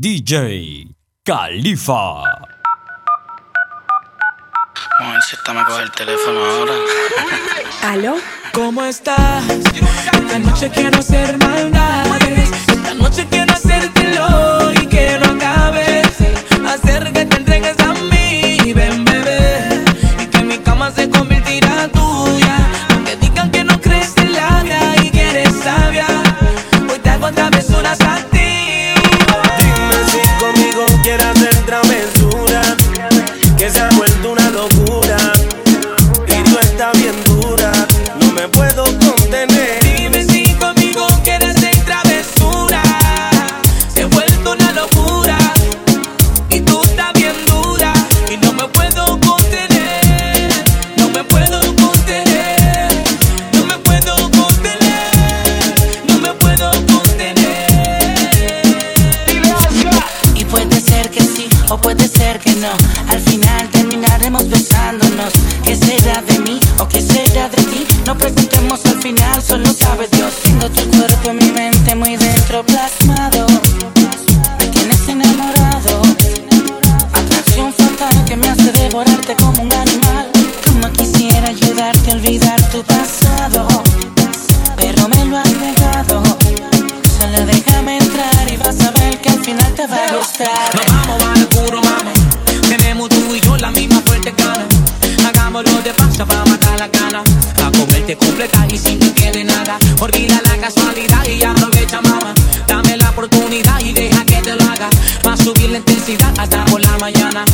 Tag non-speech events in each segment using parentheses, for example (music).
DJ Califa. Vamos a ver si esta me coge el teléfono ahora. (laughs) ¿Aló? ¿Cómo estás? Esta noche quiero ser maldades. Esta noche quiero hacértelo y que no acabes. Hacer que te entregues a mí, ven bebé. Y que mi cama se devorarte como un animal. Como quisiera ayudarte a olvidar tu pasado. Pero me lo has negado. Solo déjame entrar y vas a ver que al final te va a gustar. Nos vamos a lo puro, mami. Tenemos tú y yo la misma fuerte gana. Hagámoslo de paso para matar la gana. A comerte completa y sin que quede nada. Olvida la casualidad y aprovecha, mamá. Dame la oportunidad y deja que te lo haga. Va a subir la intensidad hasta por la mañana.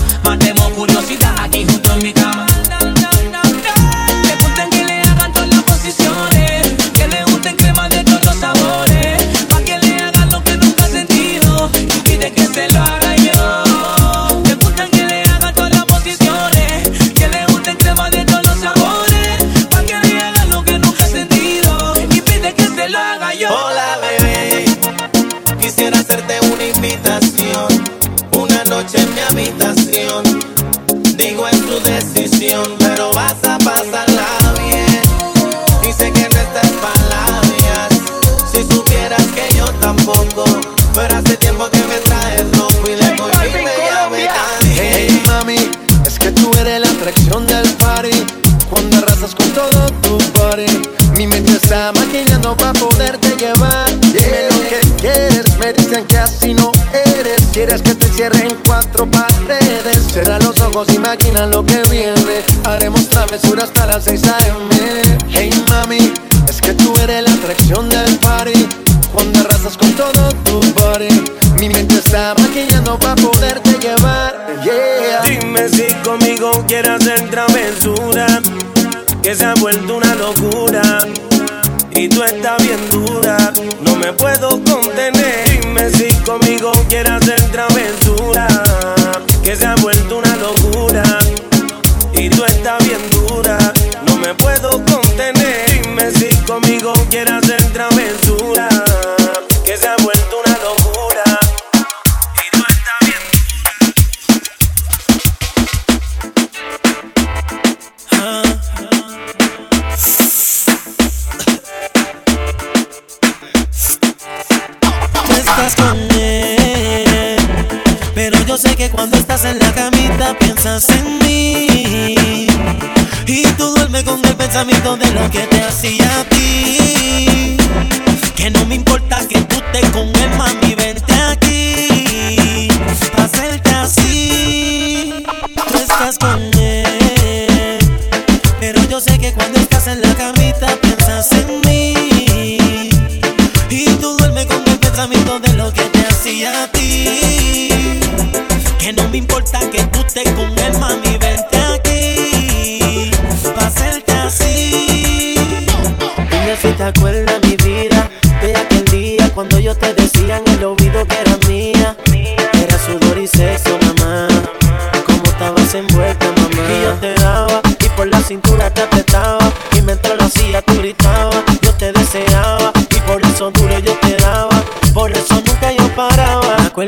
Mi mente está maquinando para poderte llevar. Dime lo que quieres, me dicen que así no eres. Quieres que te cierre en cuatro paredes. Cierra los ojos, imagina lo que viene. Haremos travesuras hasta las 6 a.m. Hey mami, es que tú eres la atracción del party. Cuando arrasas con todo tu body. Mi mente está maquillando para poderte llevar. Yeah. Dime si conmigo quieres hacer travesura, que se ha vuelto una locura. Y tú estás bien dura, no me puedo contener. Dime si conmigo quieres hacer travesura, que se ha vuelto una locura. Y tú estás bien dura, no me puedo contener. Dime si conmigo quieres hacer travesura, que se ha vuelto pero yo sé que cuando estás en la camita piensas en mí. Y tú duermes con el pensamiento de lo que te hacía a ti. Que no me importa que tú estés con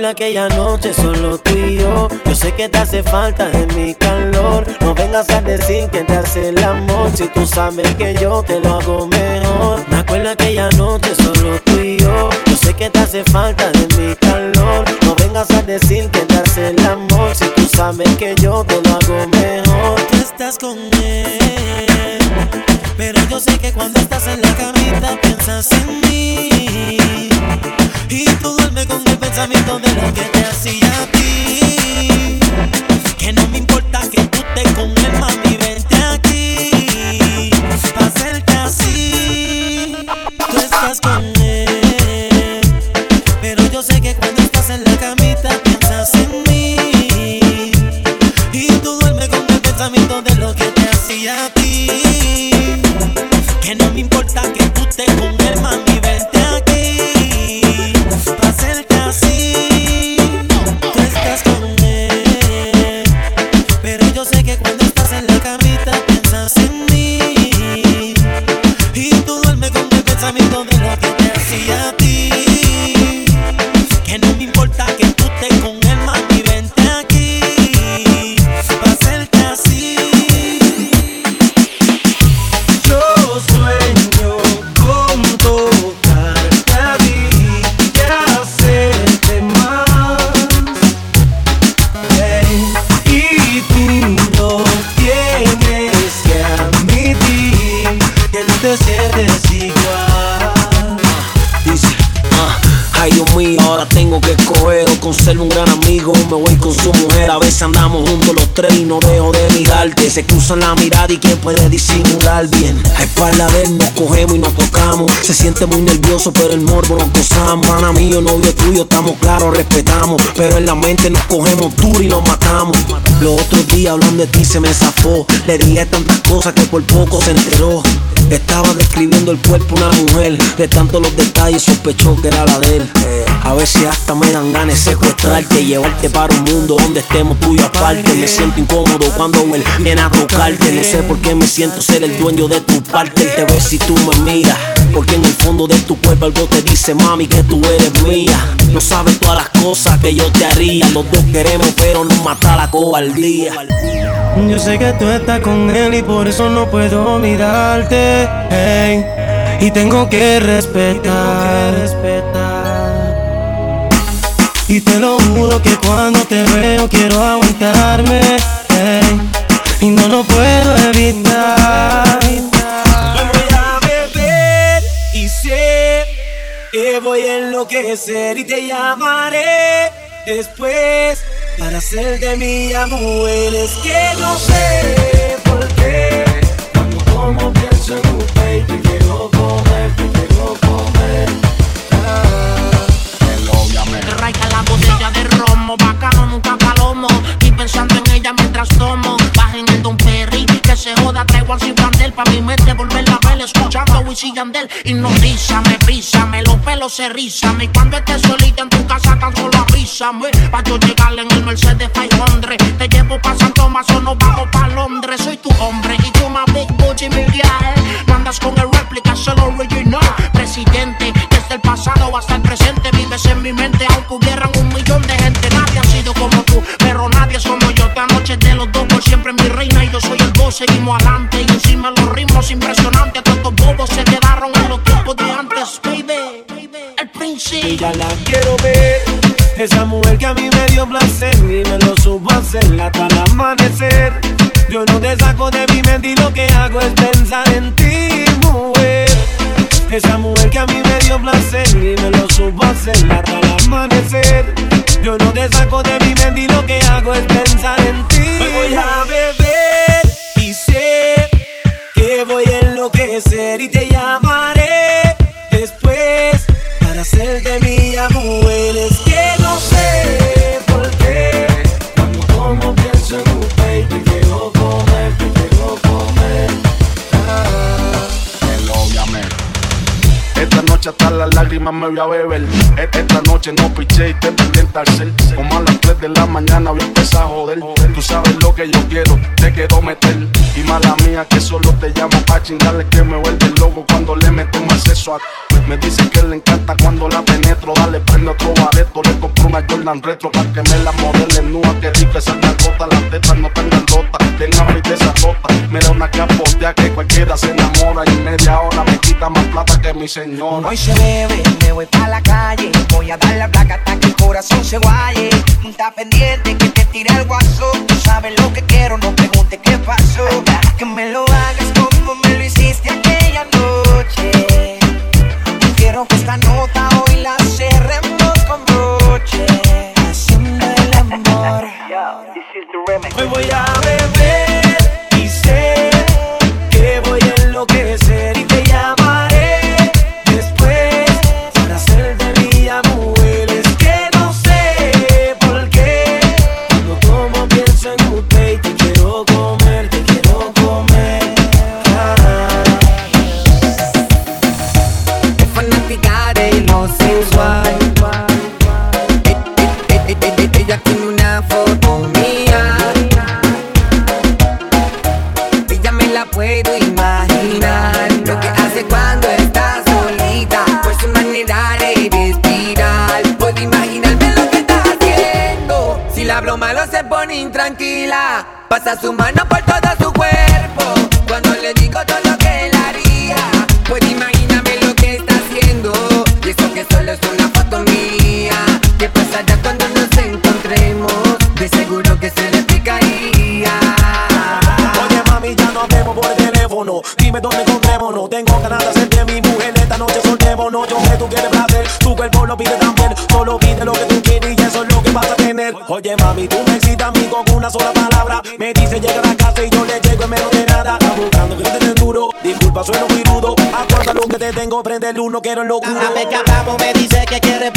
aquella noche solo tú y yo. Yo sé que te hace falta de mi calor. No vengas a decir que te hace el amor. Si tú sabes que yo te lo hago mejor. Me acuerdo aquella noche solo tú y yo. Yo sé que te hace falta de mi calor. No vengas a puedes intentarse el amor si tú sabes que yo te lo hago mejor. Tú estás con él, pero yo sé que cuando estás en la camita piensas en mí. Y tú duermes con el pensamiento de lo que te hacía a ti. Y quién puede disimular bien, a espalda de él nos cogemos y nos tocamos, se siente muy nervioso pero el morbo nos gozamos, pana mío, novio tuyo, estamos claros, respetamos, pero en la mente nos cogemos duro y nos matamos, los otros días hablando de ti se me zafó, le dije tantas cosas que por poco se enteró, estaba describiendo el cuerpo una mujer, de tanto los detalles sospechó que era la de él. A si hasta me dan ganas de secuestrarte llevarte para un mundo donde estemos tú y yo aparte. Me siento incómodo cuando él viene a tocarte. No sé por qué me siento ser el dueño de tu parte. Él te ve si tú me miras. Porque en el fondo de tu cuerpo algo te dice, mami, que tú eres mía. No sabes todas las cosas que yo te haría. Los dos queremos, pero nos mata la cobardía. Yo sé que tú estás con él y por eso no puedo mirarte. y tengo que respetar. Y te lo juro que cuando te veo quiero aguantarme. Y no lo puedo evitar. Voy a beber y sé que voy a enloquecer y te llamaré después para hacer de mi amor. Es que no sé por qué cuando como pienso en un baby quiero comer, Wisin y Yandel. Y no me písame, los pelos se rizan. Y cuando estés solita en tu casa, tan solo avísame. Pa' yo llegarle en el Mercedes 500. Te llevo pa' San Tomás o nos vamos pa' Londres. Soy tu hombre y tú más Big Booty Miguel. No andas con el réplica, solo original. Presidente, desde el pasado hasta el presente. Vives en mi mente, aunque hubieran un millón Seguimos adelante y encima los ritmos impresionantes. Tantos bobos se quedaron en los tiempos de antes, baby. El príncipe. Y ya la quiero ver. Esa mujer que a mí me dio placer y me lo supo hacer hasta el amanecer. Yo no te saco de mi mente y lo que hago es pensar en ti, mujer. Esa mujer que a mí me dio placer y me lo supo hacer hasta el amanecer. Yo no te saco de mi mente y lo que hago es pensar en ti. Voy a beber y que voy a enloquecer y te llamaré después para hacerte mi amor. Es que no sé por qué cuando como pienso en un baby quiero comer, quiero comer. Esta noche hasta las lágrimas me voy a beber. E- Esta noche no piché y te al cel. Como a las 3 de la mañana voy a empezar a joder. Tú sabes lo que yo quiero, te quiero meter. Y mala mía que solo te llamo pa' chingarle que me vuelve loco cuando le meto más sexo a Me dice que le encanta cuando la penetro. Dale, prende otro bareto. Le compro una Jordan retro para que me la modele nua. Que rica esa gota, las tetas no tan grandotas. Ven a esa tota. Me da una capotea que cualquiera se enamora. Y en media hora me quita más plata que mi señora. Hoy se bebe, me voy pa' la calle, voy a dar dar la placa hasta que el corazón se guaye. Está pendiente que te tire el guaso. Tú sabes lo que quiero, no pregunte qué pasó. Que me lo hagas como me lo hiciste aquella noche. Quiero que esta nota hoy la cerremos con broche. Haciendo el amor. Hoy voy a beber Prende el uno, quiero vez que hablamos me dice que quiere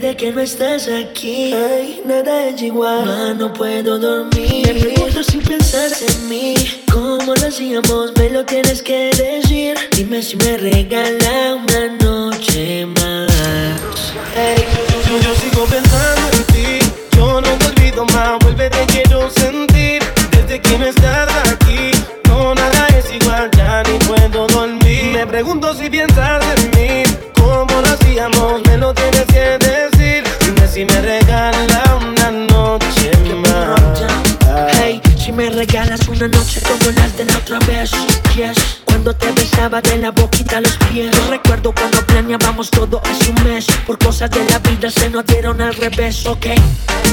desde que no estás aquí, ay, nada es igual. Ma, no puedo dormir. Me pregunto si piensas en mí. ¿Cómo lo hacíamos? Me lo tienes que decir. Dime si me regala una noche más. Ey, Yo, yo sigo pensando en ti, yo no te olvido más, vuelve te quiero sentir, desde que no estás aquí, no nada es igual, ya ni puedo dormir. Me pregunto si piensas regalas una noche como las de la otra vez, yes. Cuando te besaba de la boquita a los pies. Yo recuerdo cuando planeábamos todo hace un mes. Por cosas de la vida se nos dieron al revés, ok.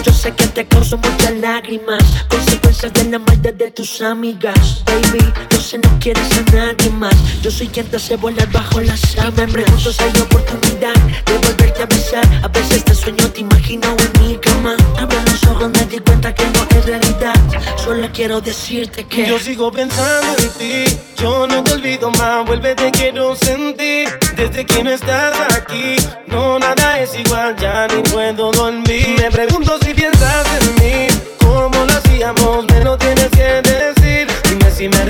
Yo sé que te causó muchas lágrimas. Consecuencias de la maldad de tus amigas. Baby, yo sé no quieres a nadie más. Yo soy quien te hace volar bajo las sábanas. Me pregunto si hay oportunidad de volverte a besar. A veces te sueño, te imagino en mi cama. Quiero decirte que Yo sigo pensando en ti, yo no te olvido más, vuelve te quiero sentir, desde que no estás aquí, no nada es igual, ya ni puedo dormir. Me pregunto si piensas en mí, cómo lo hacíamos, me lo tienes que decir, dime si me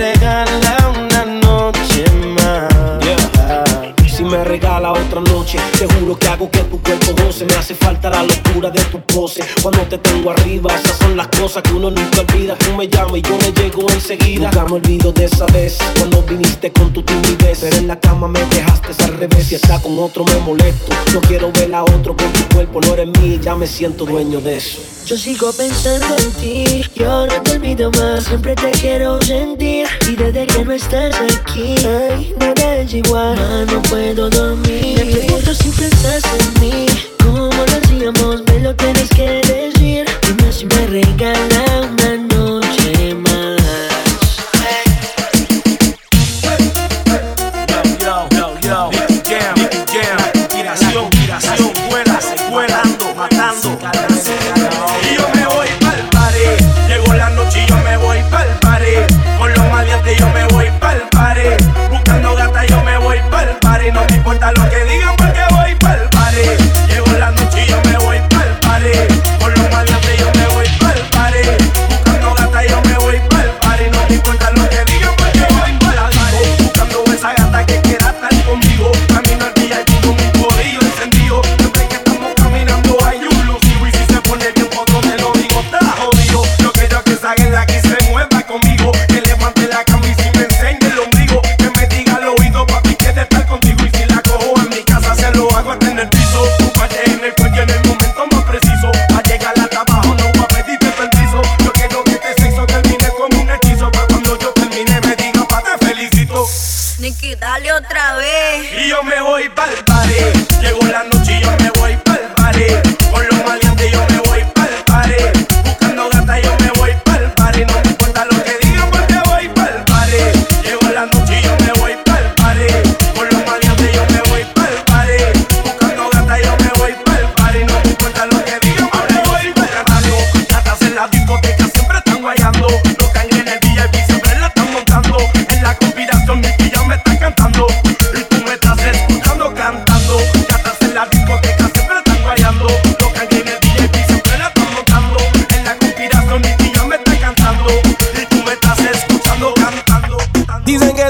Si me regala otra noche. Te juro que hago que tu cuerpo goce. Me hace falta la locura de tu pose. Cuando te tengo arriba, esas son las cosas que uno nunca olvida. Tú me llamas y yo me llego enseguida. Nunca me olvido de esa vez cuando viniste con tu timidez. Pero en la cama me dejaste al revés. Si está con otro me molesto. No quiero ver a otro con tu cuerpo. No eres mío, ya me siento dueño de eso. Yo sigo pensando en ti, yo no te olvido más, siempre te quiero sentir y desde que no estás aquí, ay, nada es igual, no puedo dormir. Me pregunto si piensas en mí, cómo lo hacíamos, me lo tienes que decir, dime si me regala una noche más.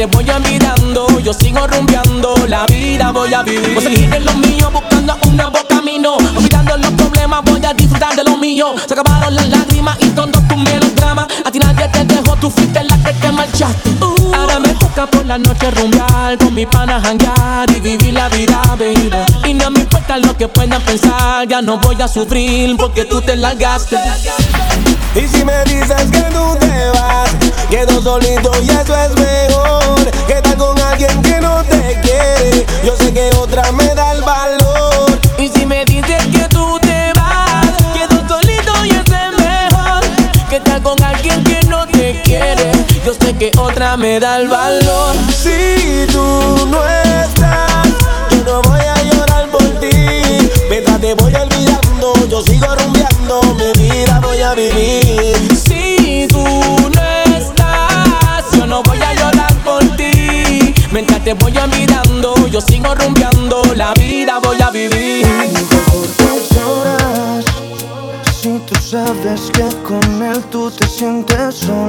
Te voy olvidando, yo sigo rumbeando, la vida voy a vivir. Voy a seguir en lo mío, buscando un nuevo camino. Olvidando los problemas, voy a disfrutar de lo mío. Se acabaron las lágrimas y todos tus melodramas. A ti nadie te dejó, tú fuiste la que te marchaste. Ahora me toca por la noche rumbear, con mi pana janguear y vivir la vida, baby. Y no me importa lo que puedan pensar, ya no voy a sufrir porque tú te largaste. Y si me dices que tú te vas, quedo solito y eso es mejor. Que estar con alguien me da el valor. Si tú no estás, yo no voy a llorar por ti. Mientras te voy olvidando, yo sigo rumbeando, mi vida voy a vivir. Si tú no estás, yo no voy a llorar por ti. Mientras te voy olvidando, yo sigo rumbeando, la vida voy a vivir. horas Si tú sabes que con él tú te sientes sola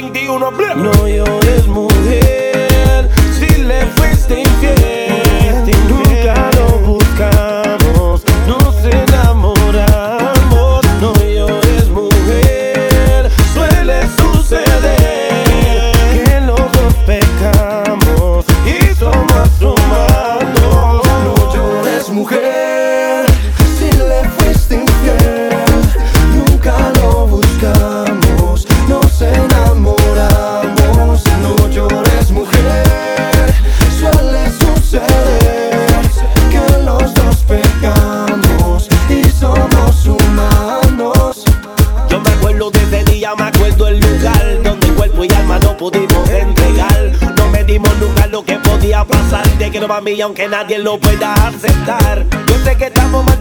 21, bla. no llores que nadie lo pueda aceptar. Yo sé que estamos mal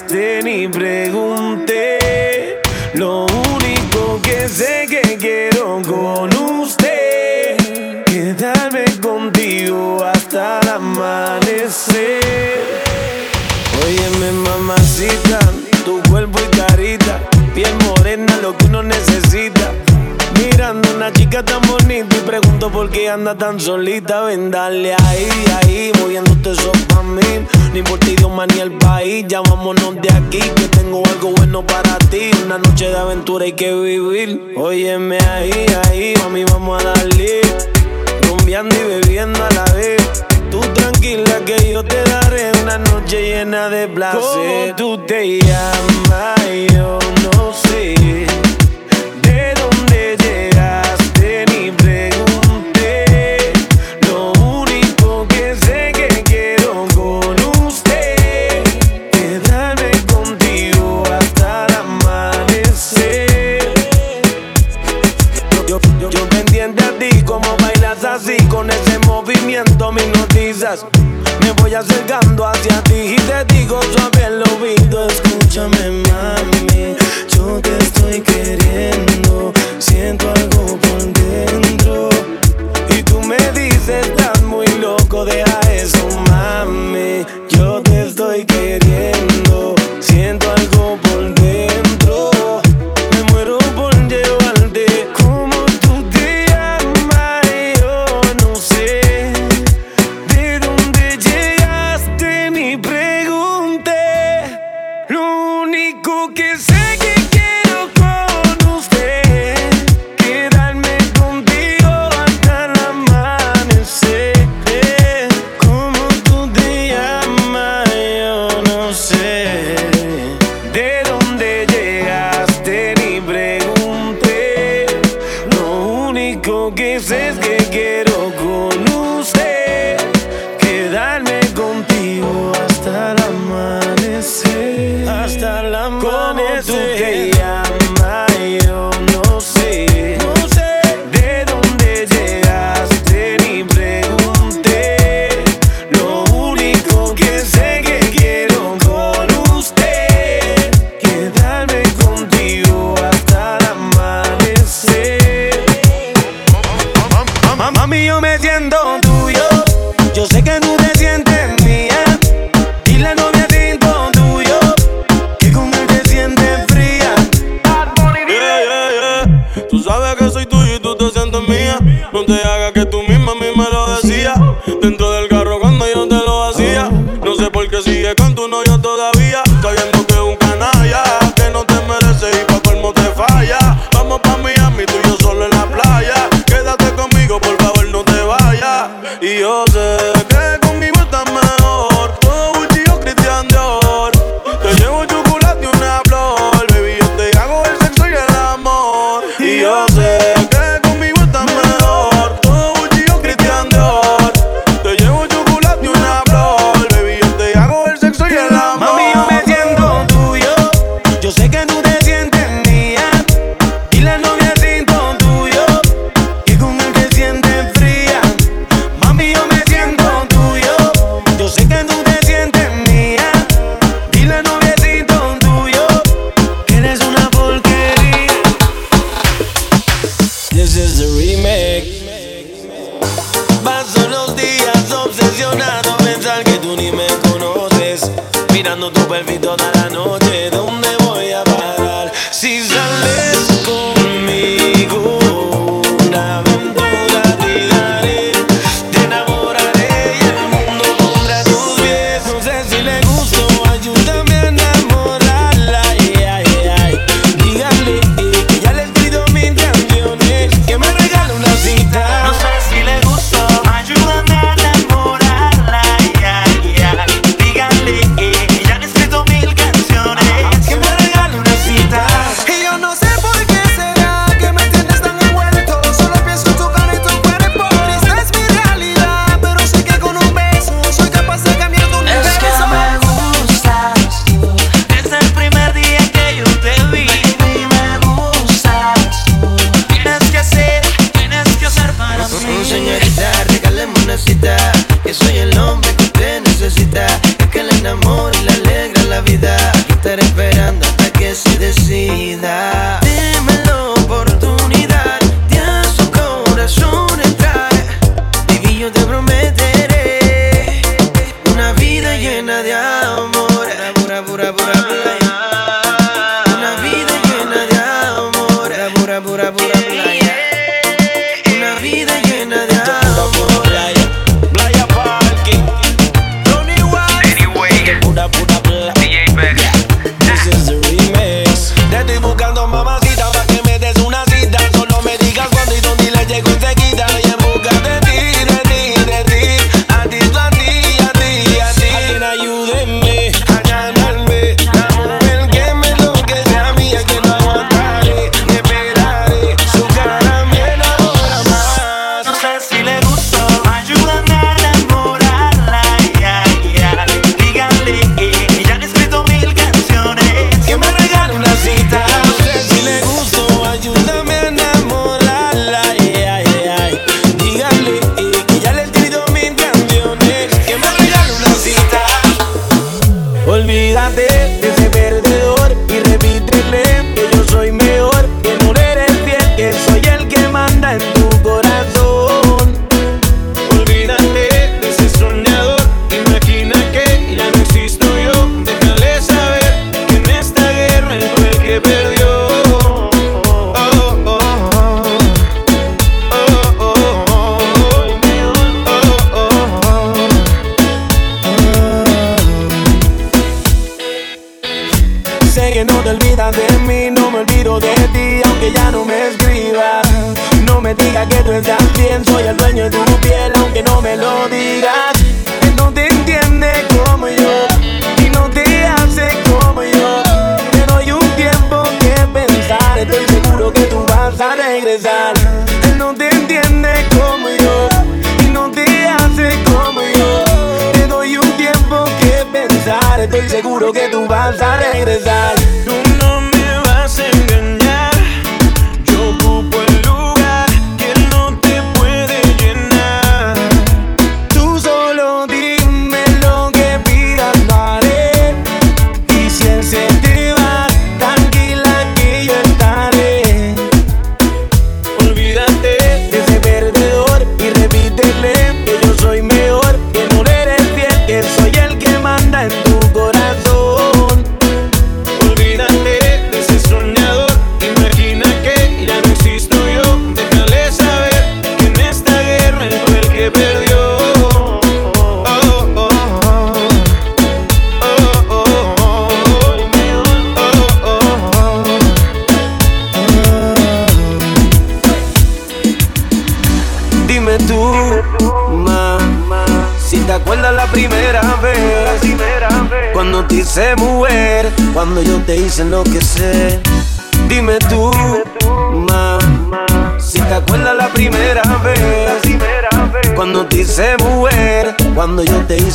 Este ni pregunté. Lo único que sé que quiero con usted, quedarme contigo hasta el amanecer. Óyeme, mamacita, tu cuerpo y carita, piel morena, lo que uno necesita. Mirando una chica tan pregunto por qué anda tan solita. Ven, dale ahí, ahí, moviéndote eso pa' mí. Ni por ti, Dios, ni el país. Ya de aquí, que tengo algo bueno para ti. Una noche de aventura hay que vivir. Óyeme ahí, ahí, mami, vamos a darle. Rumbeando y bebiendo a la vez. Tú tranquila que yo te daré una noche llena de placer. ¿Cómo tú te llamas? Yo no sé. hipnotizas. Me voy acercando hacia ti y te digo suave el oído. Escúchame, mami, yo te estoy queriendo. Siento algo por dentro. Y tú me dices, estás muy loco, deja eso, mami. Yo This is the remake. Paso los días obsesionado, pensar que tú ni me conoces. Mirando tu perfil toda la noche,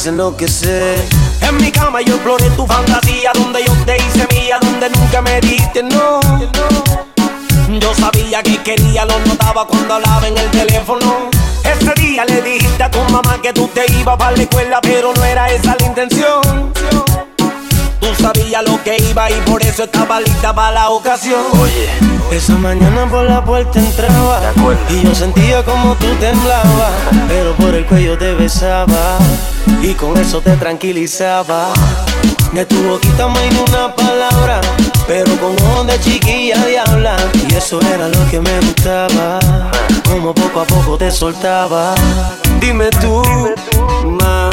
enloquecer. En mi cama yo exploré tu fantasía, donde yo te hice mía, donde nunca me diste no. Yo sabía que quería, lo notaba cuando hablaba en el teléfono. Ese día le dijiste a tu mamá que tú te ibas para la escuela, pero no era esa la intención. Tú sabías lo que iba y por eso estaba lista para la ocasión. Oye, esa mañana por la puerta entraba y yo sentía como tú temblabas, pero por el cuello te besaba y con eso te tranquilizaba. De tu boquita me una palabra, pero con ojos de chiquilla diabla. Y eso era lo que me gustaba, como poco a poco te soltaba. Dime tú, ma,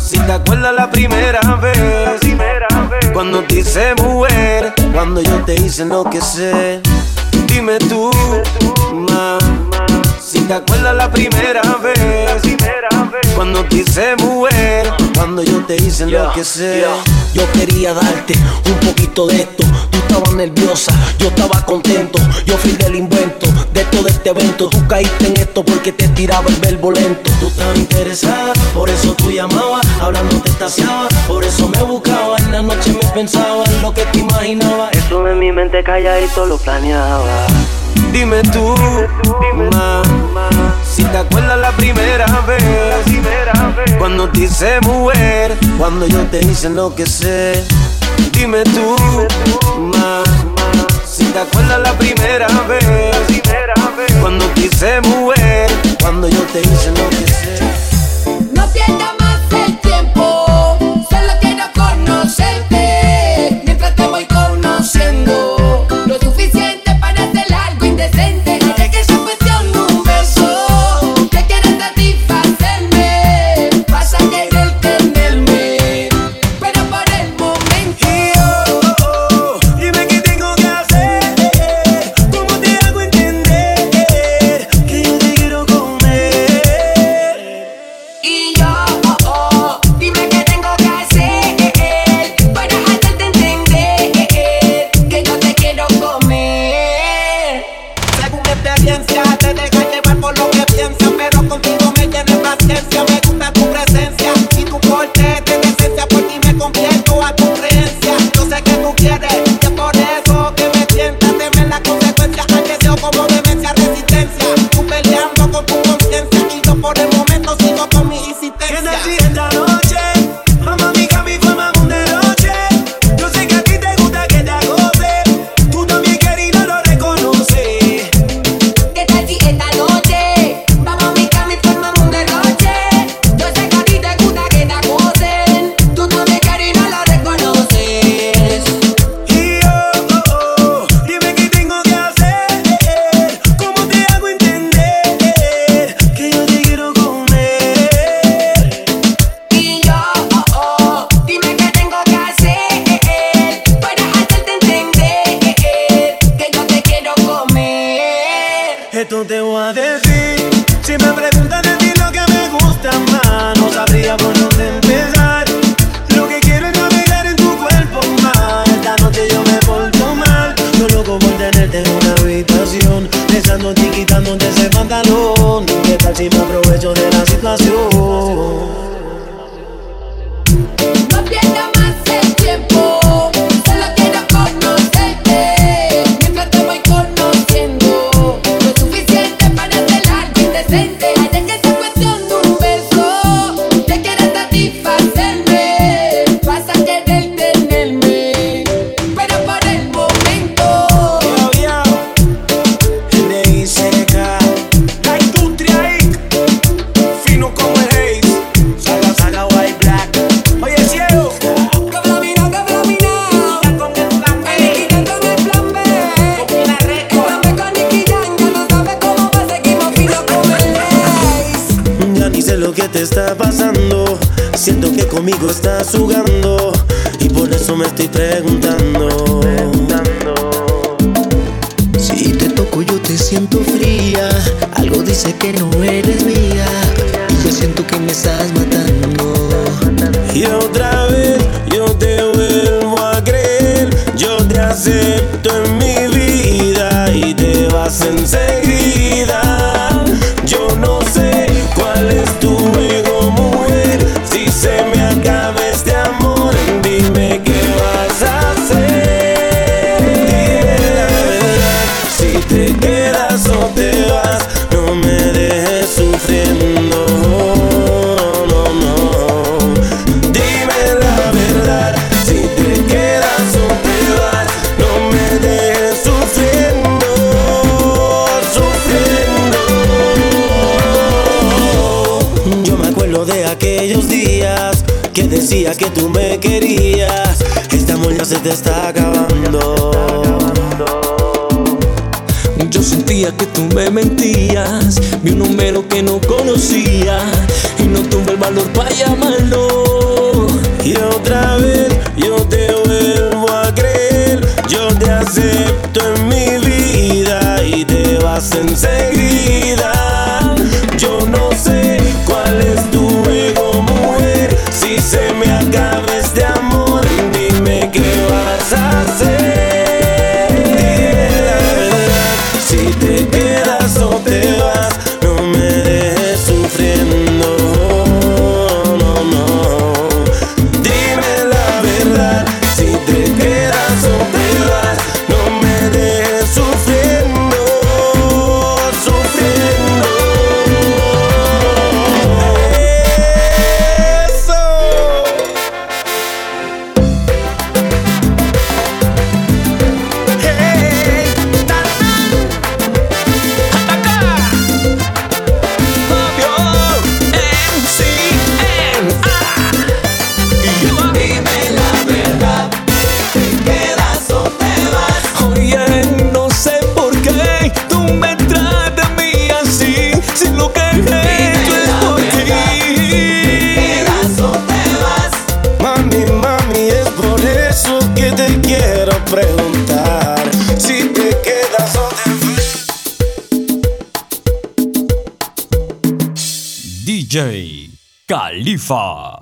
si te acuerdas la primera vez, cuando te hice mujer, cuando yo te hice enloquecer. Dime tú, ma, si te acuerdas la primera vez, cuando te hice mujer, cuando yo te hice enloquecer. Yo quería darte un poquito de esto. Tú estabas nerviosa, yo estaba contento. Yo fui del invento de todo este evento. Tú caíste en esto porque te tiraba el verbo lento. Tú estabas interesada, por eso tú llamabas. Hablando te estaciaba, por eso me buscaba. En la noche me pensaba en lo que te imaginaba. Eso en mi mente calladito lo planeaba. Dime tú, ma, si te acuerdas la primera vez, cuando te hice mujer, cuando yo te hice enloquecer. Dime tú, ma, si te acuerdas la primera vez, cuando te hice mujer, cuando yo te hice. No pierda más el tiempo, sé que no eres mía. Y yo siento que me estás matando. que tú me querías. Este amor ya se te está acabando. Yo sentía que tú me mentías, vi un número que no conocía y no tuve el valor para llamarlo. Y otra vez yo te vuelvo a creer, yo te acepto en mi vida y te vas enseguida. バ。